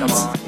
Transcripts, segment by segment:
Come on.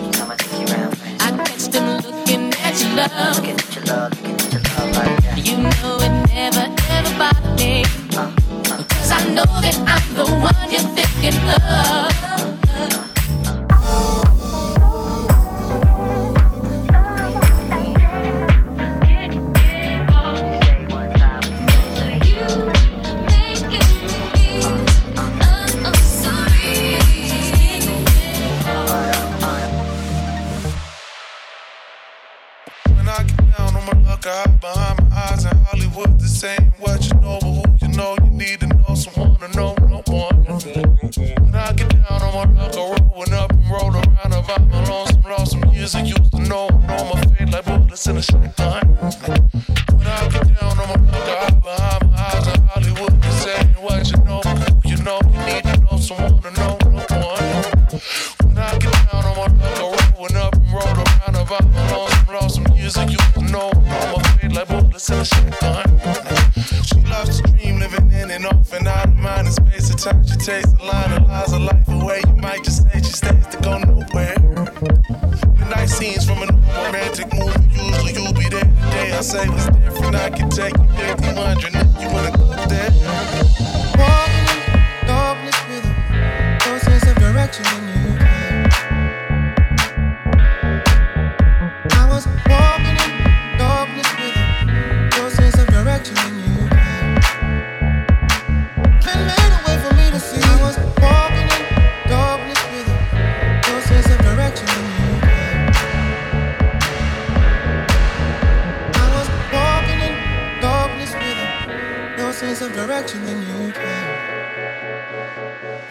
sense of direction than you can.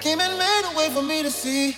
Came and made a way for me to see.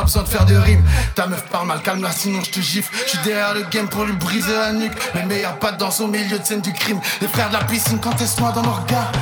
Pas besoin de faire de rimes. Ta meuf parle mal, calme-la, sinon je te gifle. Je suis derrière le game pour lui briser la nuque. Mais meilleur pas dans au milieu de scène du crime. Les frères de la piscine sont dans nos regards.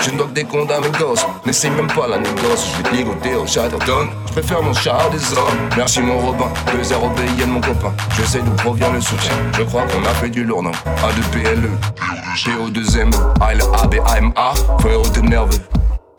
Je ne des comptes à mes gosses. N'essaye même pas la négoce. Je vais te ligoter au Chatterton. Je préfère mon chat des hommes. Merci mon Robin. 2-0 de mon copain. Je sais d'où provient le soutien. Je crois qu'on a fait du lourd, non? A2PLE. PO2M, ALABAMA, frérot de nerveux.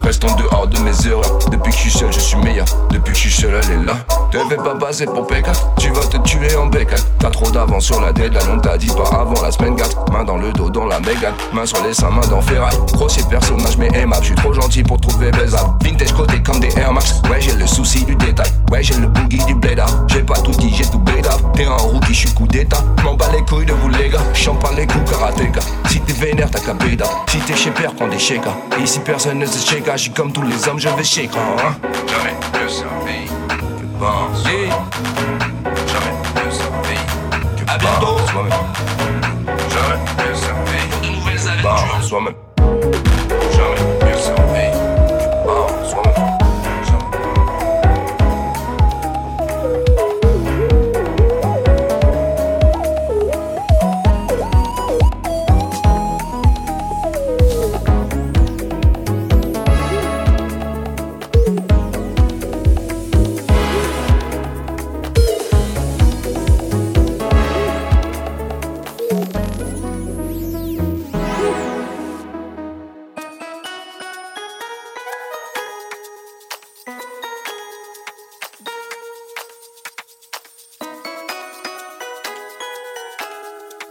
Reste en dehors de mes erreurs. Depuis que je suis seul, je suis meilleur. Depuis que je suis seul, elle est là. Devais pas passer pour Pékin. Tu vas te tuer en bécane. T'as trop d'avance sur la deadline. On t'a dit pas avant la semaine 4. Main dans le dos, dans la mégane. Main sur les seins, main dans ferraille. Grossier personnage, mais aimable. Je suis trop gentil pour trouver baisable. Vintage côté comme des Air Max. Ouais, j'ai le souci du détail. Ouais, j'ai le boogie du blade J'ai pas tout dit, j'ai tout blade T'es un rookie, je suis coup d'état. M'en bats les couilles de vous, les gars. Champagne les coups, karatéka. Si t'es vénère, t'as qu'à Si t'es chez père, prends des shakers. Ici, personne ne se shake je comme tous les hommes, je vais chez hein. Que À bientôt. Servi de nouvelles aventures. Soi-même.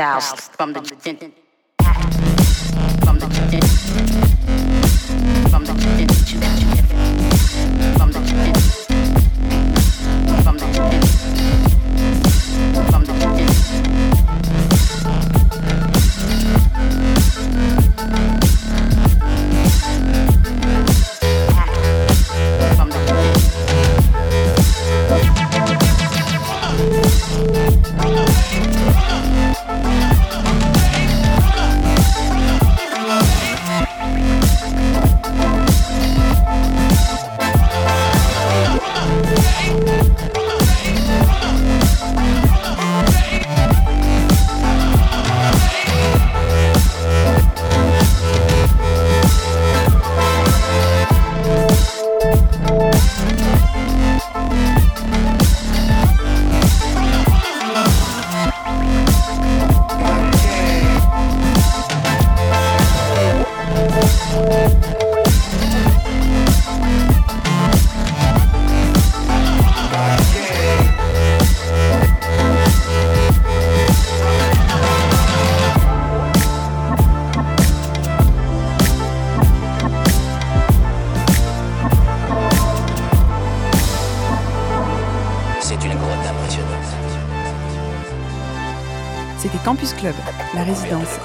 South from the from the from the from the